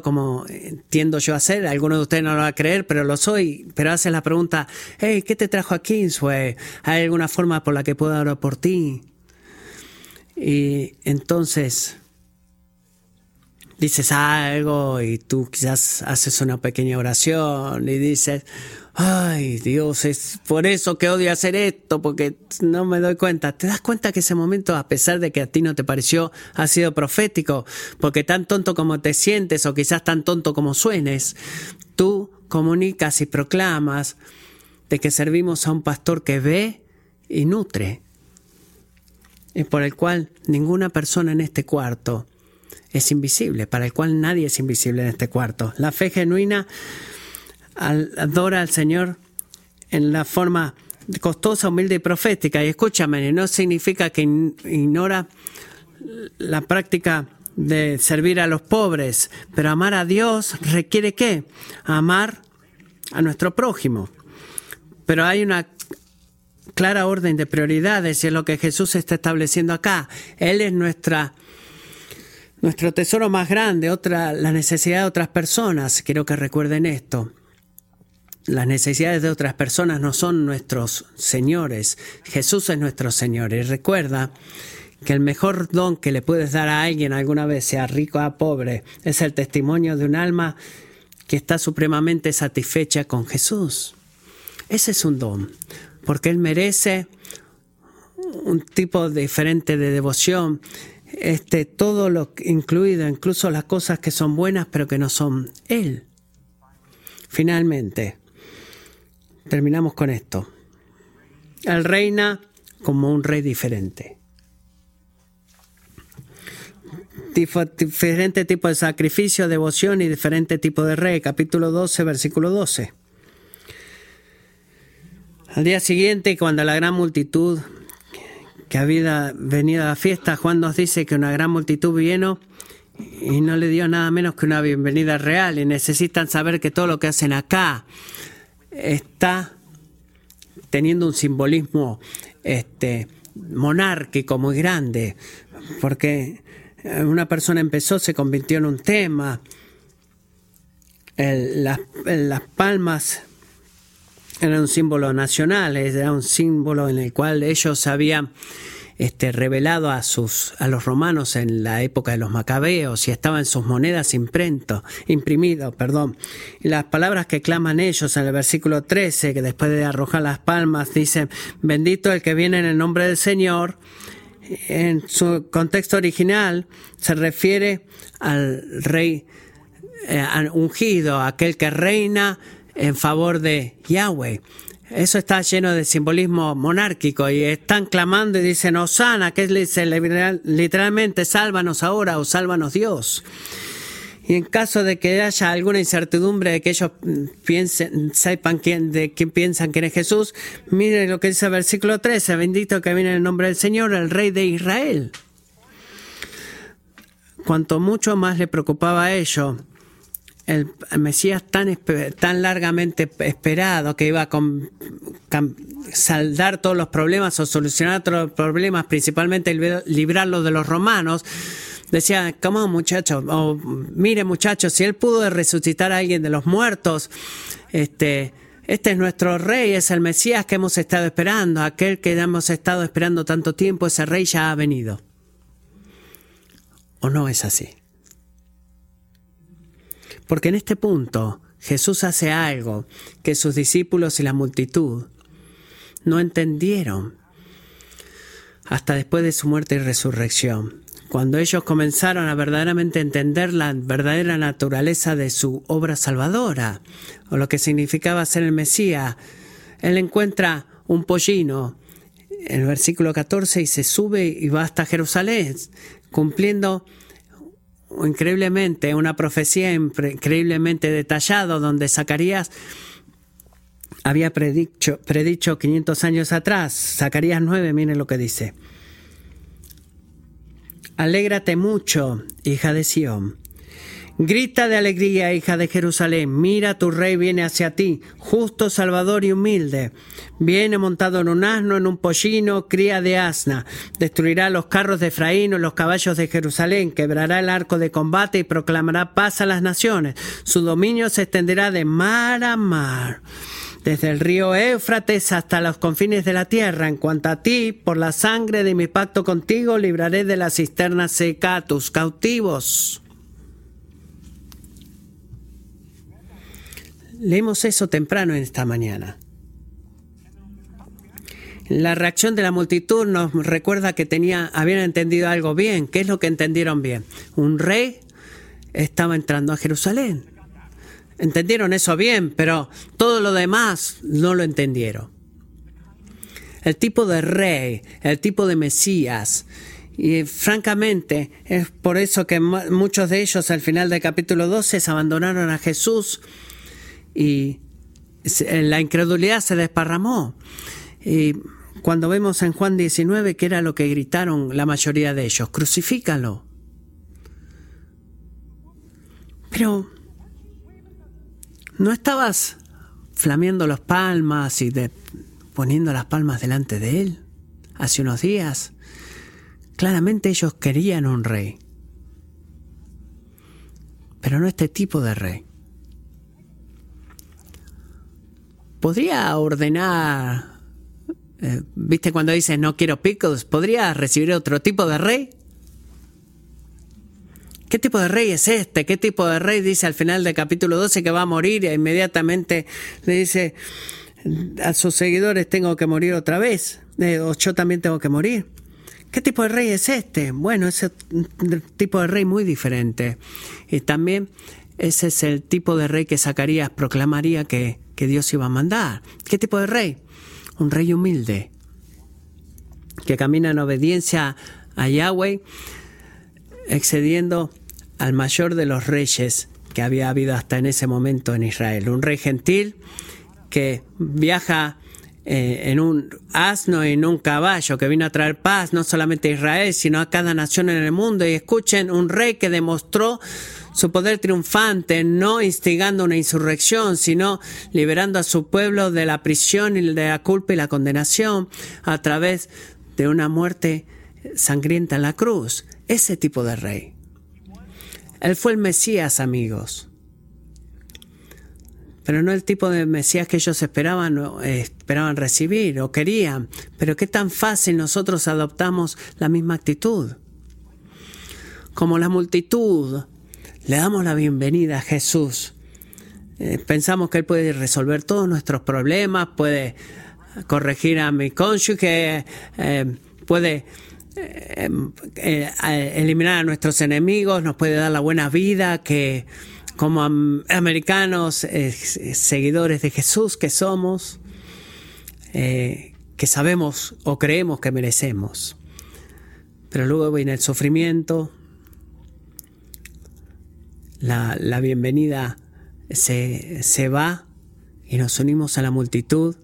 como tiendo yo a ser. Algunos de ustedes no lo van a creer, pero lo soy. Pero haces la pregunta, hey, ¿qué te trajo aquí, Kingsway? ¿Hay alguna forma por la que pueda orar por ti? Y entonces dices algo y tú quizás haces una pequeña oración y dices, ay Dios, es por eso que odio hacer esto, porque no me doy cuenta. ¿Te das cuenta que ese momento, a pesar de que a ti no te pareció, ha sido profético? Porque tan tonto como te sientes o quizás tan tonto como suenes, tú comunicas y proclamas de que servimos a un pastor que ve y nutre, y por el cual ninguna persona en este cuarto es invisible, para el cual nadie es invisible en este cuarto. La fe genuina adora al Señor en la forma costosa, humilde y profética. Y escúchame, no significa que ignora la práctica de servir a los pobres, pero amar a Dios requiere qué? Amar a nuestro prójimo. Pero hay una clara orden de prioridades y es lo que Jesús está estableciendo acá. Él es nuestra nuestro tesoro más grande, otra la necesidad de otras personas. Quiero que recuerden esto. Las necesidades de otras personas no son nuestros señores. Jesús es nuestro Señor. Y recuerda que el mejor don que le puedes dar a alguien alguna vez, sea rico o pobre, es el testimonio de un alma que está supremamente satisfecha con Jesús. Ese es un don, porque Él merece un tipo diferente de devoción, este, todo lo incluido, incluso las cosas que son buenas pero que no son Él. Finalmente, Terminamos con esto. Él reina como un rey diferente. diferente tipo de sacrificio, devoción y diferente tipo de rey. Capítulo 12, versículo 12. Al día siguiente, cuando la gran multitud que había venido a la fiesta, Juan nos dice que una gran multitud vino y no le dio nada menos que una bienvenida real y necesitan saber que todo lo que hacen acá está teniendo un simbolismo este, monárquico muy grande, porque una persona empezó, se convirtió en un tema, las, las palmas eran un símbolo nacional, era un símbolo en el cual ellos habían este, revelado a, sus, a los romanos en la época de los macabeos y estaba en sus monedas imprento, imprimido. Perdón. Las palabras que claman ellos en el versículo 13, que después de arrojar las palmas, dicen, bendito el que viene en el nombre del Señor. En su contexto original se refiere al rey eh, ungido, aquel que reina en favor de Yahweh. Eso está lleno de simbolismo monárquico y están clamando y dicen, Osana, que es literalmente, sálvanos ahora o sálvanos Dios. Y en caso de que haya alguna incertidumbre de que ellos piensen, sepan quién, de quién piensan que es Jesús, mire lo que dice el versículo 13, bendito que viene en el nombre del Señor, el Rey de Israel. Cuanto mucho más le preocupaba a ellos el Mesías tan, tan largamente esperado que iba a saldar todos los problemas o solucionar todos los problemas, principalmente librarlos de los romanos, decía, ¿cómo muchachos? O mire muchachos, si él pudo resucitar a alguien de los muertos, este, este es nuestro rey, es el Mesías que hemos estado esperando, aquel que hemos estado esperando tanto tiempo, ese rey ya ha venido. ¿O no es así? Porque en este punto Jesús hace algo que sus discípulos y la multitud no entendieron hasta después de su muerte y resurrección. Cuando ellos comenzaron a verdaderamente entender la verdadera naturaleza de su obra salvadora, o lo que significaba ser el Mesías, él encuentra un pollino en el versículo 14 y se sube y va hasta Jerusalén, cumpliendo increíblemente, una profecía increíblemente detallada donde Zacarías había predicho, predicho 500 años atrás. Zacarías 9, miren lo que dice. Alégrate mucho, hija de Sión Grita de alegría, hija de Jerusalén. Mira, tu rey viene hacia ti, justo, salvador y humilde. Viene montado en un asno, en un pollino, cría de asna. Destruirá los carros de Efraín o los caballos de Jerusalén. Quebrará el arco de combate y proclamará paz a las naciones. Su dominio se extenderá de mar a mar desde el río Éufrates hasta los confines de la tierra. En cuanto a ti, por la sangre de mi pacto contigo, libraré de la cisterna seca a tus cautivos. Leemos eso temprano en esta mañana. La reacción de la multitud nos recuerda que tenía, habían entendido algo bien. ¿Qué es lo que entendieron bien? Un rey estaba entrando a Jerusalén. Entendieron eso bien, pero todo lo demás no lo entendieron. El tipo de rey, el tipo de Mesías, y francamente es por eso que muchos de ellos al final del capítulo 12 se abandonaron a Jesús y la incredulidad se desparramó. Y cuando vemos en Juan 19, que era lo que gritaron la mayoría de ellos, crucifícalo. Pero, ¿no estabas flameando las palmas y poniendo las palmas delante de él hace unos días? Claramente ellos querían un rey, pero no este tipo de rey. Podría ordenar, eh, viste cuando dice no quiero pickles, podría recibir otro tipo de rey. ¿Qué tipo de rey es este? ¿Qué tipo de rey dice al final del capítulo 12 que va a morir e inmediatamente le dice a sus seguidores tengo que morir otra vez? Eh, o yo también tengo que morir. ¿Qué tipo de rey es este? Bueno, es un tipo de rey muy diferente. Y también ese es el tipo de rey que Zacarías proclamaría que que Dios iba a mandar. ¿Qué tipo de rey? Un rey humilde, que camina en obediencia a Yahweh, excediendo al mayor de los reyes que había habido hasta en ese momento en Israel. Un rey gentil que viaja eh, en un asno y en un caballo, que vino a traer paz no solamente a Israel, sino a cada nación en el mundo. Y escuchen, un rey que demostró su poder triunfante, no instigando una insurrección, sino liberando a su pueblo de la prisión y de la culpa y la condenación a través de una muerte sangrienta en la cruz. Ese tipo de rey. Él fue el Mesías, amigos. Pero no el tipo de Mesías que ellos esperaban, eh, esperaban recibir o querían. Pero qué tan fácil nosotros adoptamos la misma actitud. Como la multitud le damos la bienvenida a Jesús. Eh, pensamos que Él puede resolver todos nuestros problemas, puede corregir a mi cónyuge, eh, puede eh, eliminar a nuestros enemigos, nos puede dar la buena vida que como americanos, seguidores de Jesús que somos, que sabemos o creemos que merecemos. Pero luego viene el sufrimiento, la, la bienvenida se, se va y nos unimos a la multitud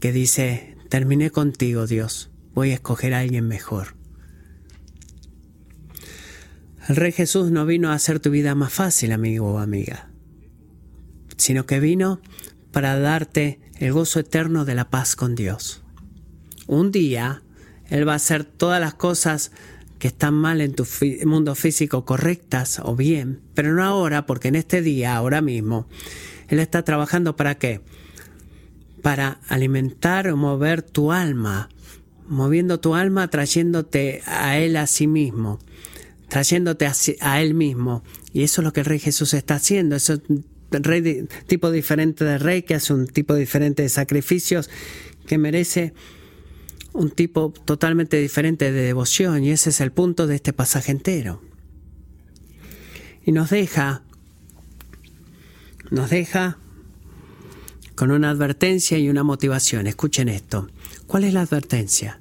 que dice, terminé contigo Dios, voy a escoger a alguien mejor. El Rey Jesús no vino a hacer tu vida más fácil, amigo o amiga, sino que vino para darte el gozo eterno de la paz con Dios. Un día Él va a hacer todas las cosas que están mal en tu mundo físico correctas o bien, pero no ahora, porque en este día, ahora mismo, Él está trabajando para qué? Para alimentar o mover tu alma, moviendo tu alma, trayéndote a Él a sí mismo, trayéndote a, Él mismo. Y eso es lo que el Rey Jesús está haciendo. Eso es un rey tipo diferente de rey que hace un tipo diferente de sacrificios que merece un tipo totalmente diferente de devoción y ese es el punto de este pasaje entero. Y nos deja, nos deja con una advertencia y una motivación. Escuchen esto. ¿Cuál es la advertencia?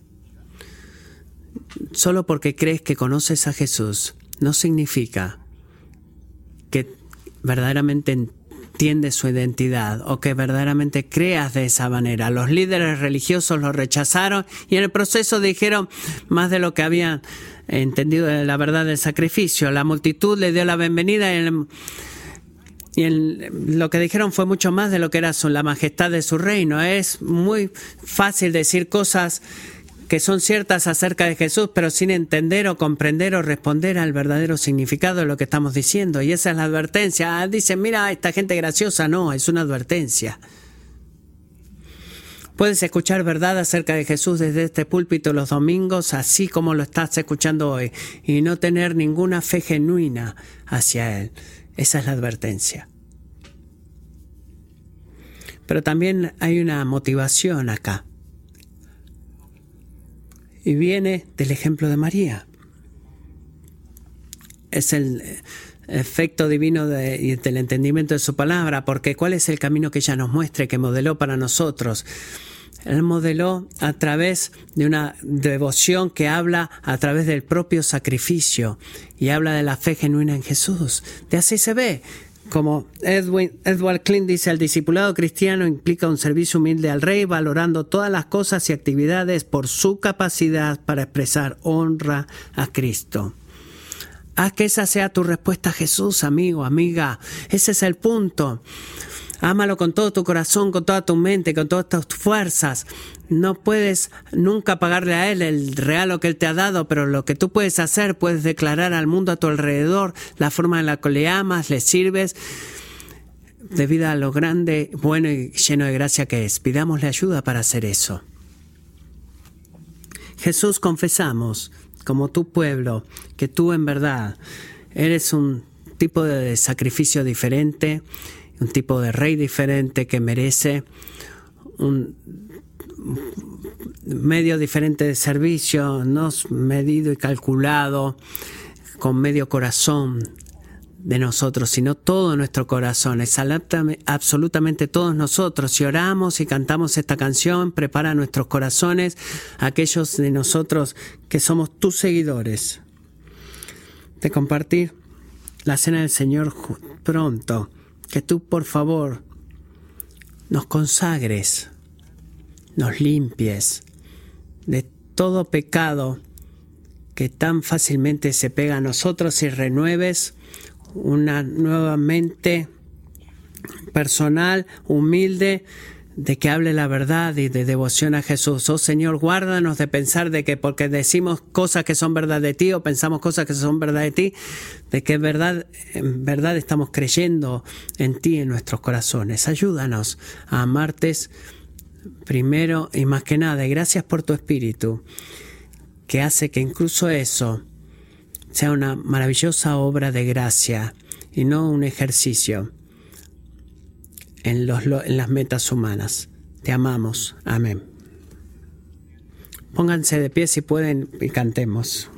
Solo porque crees que conoces a Jesús no significa que verdaderamente su identidad o que verdaderamente creas de esa manera. Los líderes religiosos lo rechazaron y en el proceso dijeron más de lo que habían entendido de la verdad del sacrificio. La multitud le dio la bienvenida y, lo que dijeron fue mucho más de lo que era la majestad de su reino. Es muy fácil decir cosas que son ciertas acerca de Jesús, pero sin entender o comprender o responder al verdadero significado de lo que estamos diciendo. Y esa es la advertencia. Ah, dicen, mira, esta gente graciosa. No, es una advertencia. Puedes escuchar verdad acerca de Jesús desde este púlpito los domingos, así como lo estás escuchando hoy, y no tener ninguna fe genuina hacia Él. Esa es la advertencia. Pero también hay una motivación acá y viene del ejemplo de María. Es el efecto divino de, del entendimiento de su palabra, porque ¿cuál es el camino que ella nos muestre, que modeló para nosotros? Él modeló a través de una devoción que habla a través del propio sacrificio y habla de la fe genuina en Jesús. De así se ve como Edwin, Edward Klein dice, el discipulado cristiano implica un servicio humilde al rey, valorando todas las cosas y actividades por su capacidad para expresar honra a Cristo. Haz que esa sea tu respuesta Jesús, amigo, amiga. Ese es el punto. Ámalo con todo tu corazón, con toda tu mente, con todas tus fuerzas. No puedes nunca pagarle a Él el regalo que Él te ha dado, pero lo que tú puedes hacer, puedes declarar al mundo a tu alrededor la forma en la que le amas, le sirves, debido a lo grande, bueno y lleno de gracia que es. Pidámosle ayuda para hacer eso. Jesús, confesamos, como tu pueblo, que tú en verdad eres un tipo de sacrificio diferente, un tipo de rey diferente que merece un medio diferente de servicio, no medido y calculado con medio corazón de nosotros, sino todo nuestro corazón, es absolutamente todos nosotros. Si oramos y cantamos esta canción, prepara nuestros corazones, aquellos de nosotros que somos tus seguidores, de compartir la cena del Señor pronto que tú por favor nos consagres, nos limpies de todo pecado que tan fácilmente se pega a nosotros y renueves una nueva mente personal, humilde, de que hable la verdad y de devoción a Jesús. Oh Señor, guárdanos de pensar de que porque decimos cosas que son verdad de ti o pensamos cosas que son verdad de ti, de que en verdad, en verdad estamos creyendo en ti en nuestros corazones. Ayúdanos a amarte primero y más que nada. Y gracias por tu espíritu, que hace que incluso eso sea una maravillosa obra de gracia y no un ejercicio en, los, en las metas humanas. Te amamos. Amén. Pónganse de pie si pueden y cantemos.